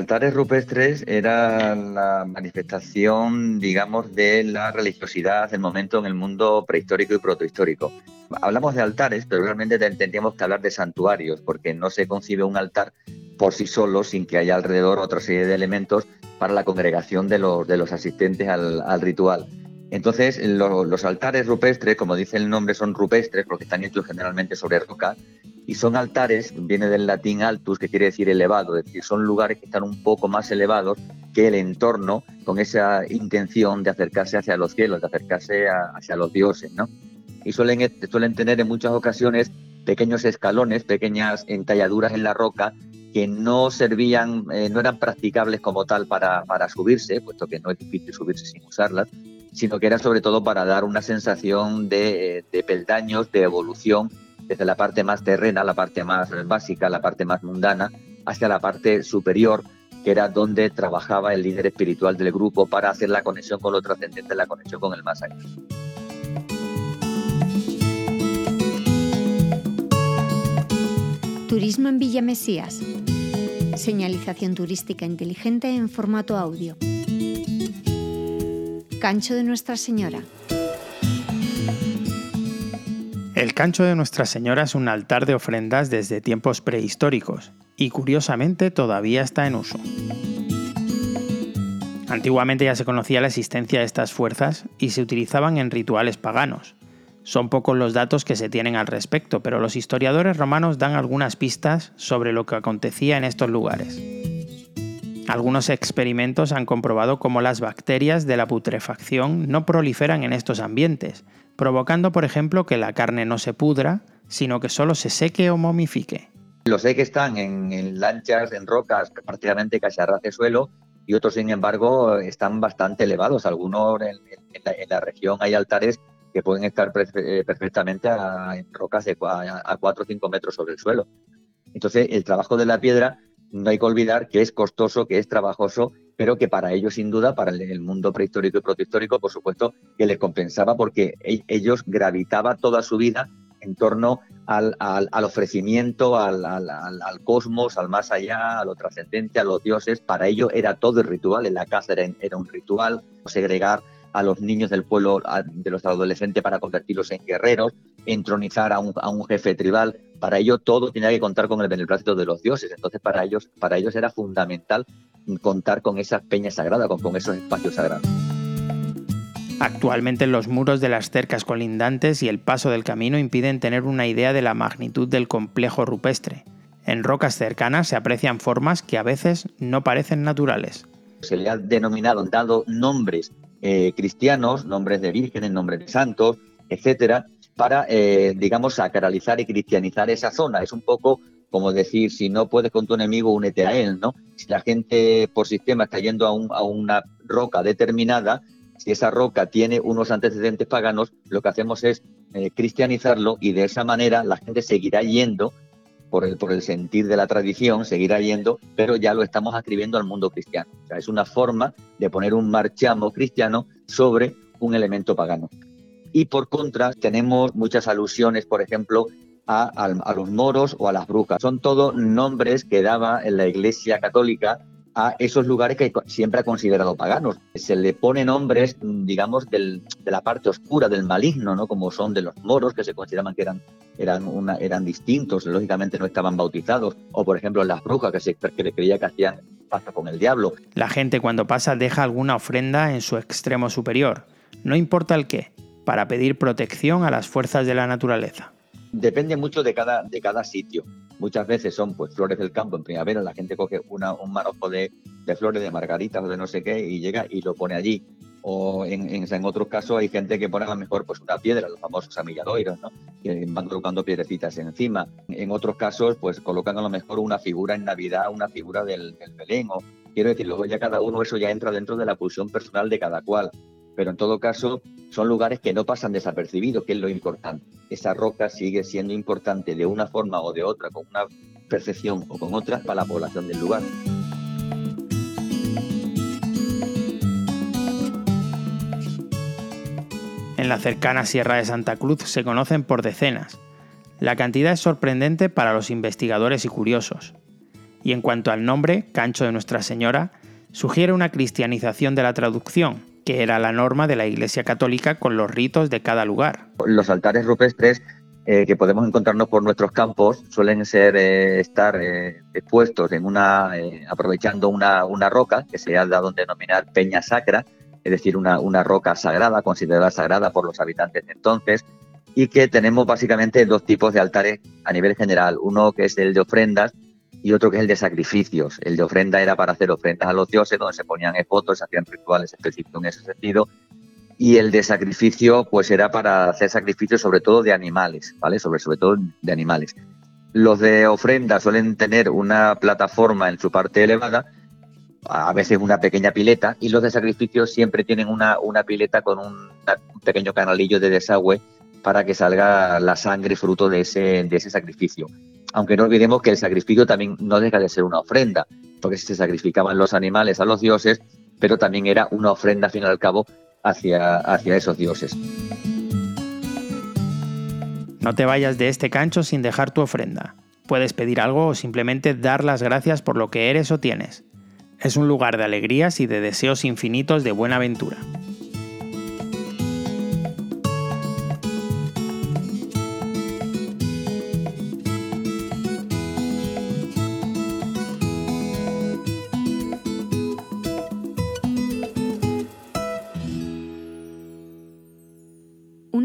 altares rupestres eran la manifestación, digamos, de la religiosidad del momento en el mundo prehistórico y protohistórico. Hablamos de altares, pero realmente tendríamos que hablar de santuarios, porque no se concibe un altar por sí solo sin que haya alrededor otra serie de elementos para la congregación de los, de los asistentes al, ritual. Entonces, los altares rupestres, como dice el nombre, son rupestres porque están hechos generalmente sobre roca y son altares, viene del latín altus, que quiere decir elevado, es decir, son lugares que están un poco más elevados que el entorno, con esa intención de acercarse hacia los cielos, de acercarse hacia los dioses, ¿no? Y suelen, suelen tener en muchas ocasiones pequeños escalones, pequeñas entalladuras en la roca que no servían, eh, no eran practicables como tal para, para subirse, puesto que no es difícil subirse sin usarlas, sino que era sobre todo para dar una sensación de, de peldaños, de evolución desde la parte más terrena, la parte más básica, la parte más mundana, hacia la parte superior, que era donde trabajaba el líder espiritual del grupo para hacer la conexión con lo trascendente, la conexión con el más allá. Turismo en Villa Mesías. Señalización turística inteligente en formato audio. Cancho de Nuestra Señora. El cancho de Nuestra Señora es un altar de ofrendas desde tiempos prehistóricos y curiosamente todavía está en uso. Antiguamente ya se conocía la existencia de estas fuerzas y se utilizaban en rituales paganos. Son pocos los datos que se tienen al respecto, pero los historiadores romanos dan algunas pistas sobre lo que acontecía en estos lugares. Algunos experimentos han comprobado cómo las bacterias de la putrefacción no proliferan en estos ambientes, provocando por ejemplo que la carne no se pudra, sino que solo se seque o momifique. Los que están en, lanchas, en rocas, prácticamente casi a ras de suelo, y otros, sin embargo, están bastante elevados. Algunos en, la, región hay altares que pueden estar eh, perfectamente en rocas de a 4 o 5 metros sobre el suelo. Entonces, el trabajo de la piedra no hay que olvidar que es costoso, que es trabajoso pero que para ellos, sin duda, para el mundo prehistórico y protohistórico, por supuesto, que les compensaba porque e-, ellos gravitaban toda su vida en torno al, ofrecimiento, al, cosmos, al más allá, a lo trascendente, a los dioses. Para ellos era todo el ritual, en la casa era, era un ritual, segregar a los niños del pueblo, de los adolescentes, para convertirlos en guerreros, entronizar a un, a un jefe tribal. Para ello todo tenía que contar con el beneplácito de los dioses. Entonces para ellos, para ellos era fundamental contar con esas peñas sagradas, con, con esos espacios sagrados. Actualmente los muros de las cercas colindantes y el paso del camino impiden tener una idea de la magnitud del complejo rupestre. En rocas cercanas se aprecian formas que a veces no parecen naturales. Se le ha denominado, dado nombres eh, cristianos, nombres de vírgenes, nombres de santos, etcétera, para, eh, digamos, sacralizar y cristianizar esa zona. Es un poco como decir, si no puedes con tu enemigo, únete a él, ¿no? Si la gente por sistema está yendo a, una roca determinada, si esa roca tiene unos antecedentes paganos, lo que hacemos es eh, cristianizarlo y de esa manera la gente seguirá yendo por el, por el sentir de la tradición, seguirá yendo, pero ya lo estamos escribiendo al mundo cristiano. O sea, es una forma de poner un marchamo cristiano sobre un elemento pagano. Y por contra, tenemos muchas alusiones, por ejemplo, a, los moros o a las brujas. Son todos nombres que daba en la Iglesia Católica a esos lugares que siempre ha considerado paganos. Se le pone nombres, digamos, de la parte oscura, del maligno, ¿no? Como son de los moros, que se consideraban que eran, distintos, lógicamente no estaban bautizados, o por ejemplo las brujas, que se que creía que hacían pasta con el diablo. La gente cuando pasa deja alguna ofrenda en su extremo superior, no importa el qué, para pedir protección a las fuerzas de la naturaleza. Depende mucho de cada, de cada sitio. Muchas veces son pues flores del campo en primavera, la gente coge una, un manojo de, de, flores, de margaritas o de no sé qué y llega y lo pone allí. O en, en, otros casos hay gente que pone a lo mejor pues una piedra, los famosos amilladoiros, ¿no? que van colocando piedrecitas encima. En otros casos pues colocan a lo mejor una figura en Navidad, una figura del, del Belén. O, quiero decir, luego ya cada uno eso ya entra dentro de la pulsión personal de cada cual pero en todo caso son lugares que no pasan desapercibidos, que es lo importante. Esa roca sigue siendo importante de una forma o de otra, con una percepción o con otra, para la población del lugar. En la cercana Sierra de Santa Cruz se conocen por decenas. La cantidad es sorprendente para los investigadores y curiosos. Y en cuanto al nombre, Cancho de Nuestra Señora, sugiere una cristianización de la traducción, era la norma de la Iglesia Católica con los ritos de cada lugar. Los altares rupestres eh, que podemos encontrarnos por nuestros campos suelen ser eh, estar eh, expuestos en una aprovechando una, una, roca que se ha dado denominar peña sacra, es decir, una, una roca sagrada, considerada sagrada por los habitantes de entonces, y que tenemos básicamente dos tipos de altares a nivel general, uno que es el de ofrendas y otro que es el de sacrificios. El de ofrenda era para hacer ofrendas a los dioses, donde se ponían fotos, se hacían rituales específicos en ese sentido, y el de sacrificio pues era para hacer sacrificios sobre todo de animales, ¿vale? Sobre, sobre todo de animales. Los de ofrenda suelen tener una plataforma en su parte elevada, a veces una pequeña pileta, y los de sacrificio siempre tienen una, una pileta con un, pequeño canalillo de desagüe para que salga la sangre fruto de ese, de ese sacrificio. Aunque no olvidemos que el sacrificio también no deja de ser una ofrenda, porque se sacrificaban los animales a los dioses, pero también era una ofrenda, al fin y al cabo, hacia, hacia esos dioses. No te vayas de este cancho sin dejar tu ofrenda. Puedes pedir algo o simplemente dar las gracias por lo que eres o tienes. Es un lugar de alegrías y de deseos infinitos de buena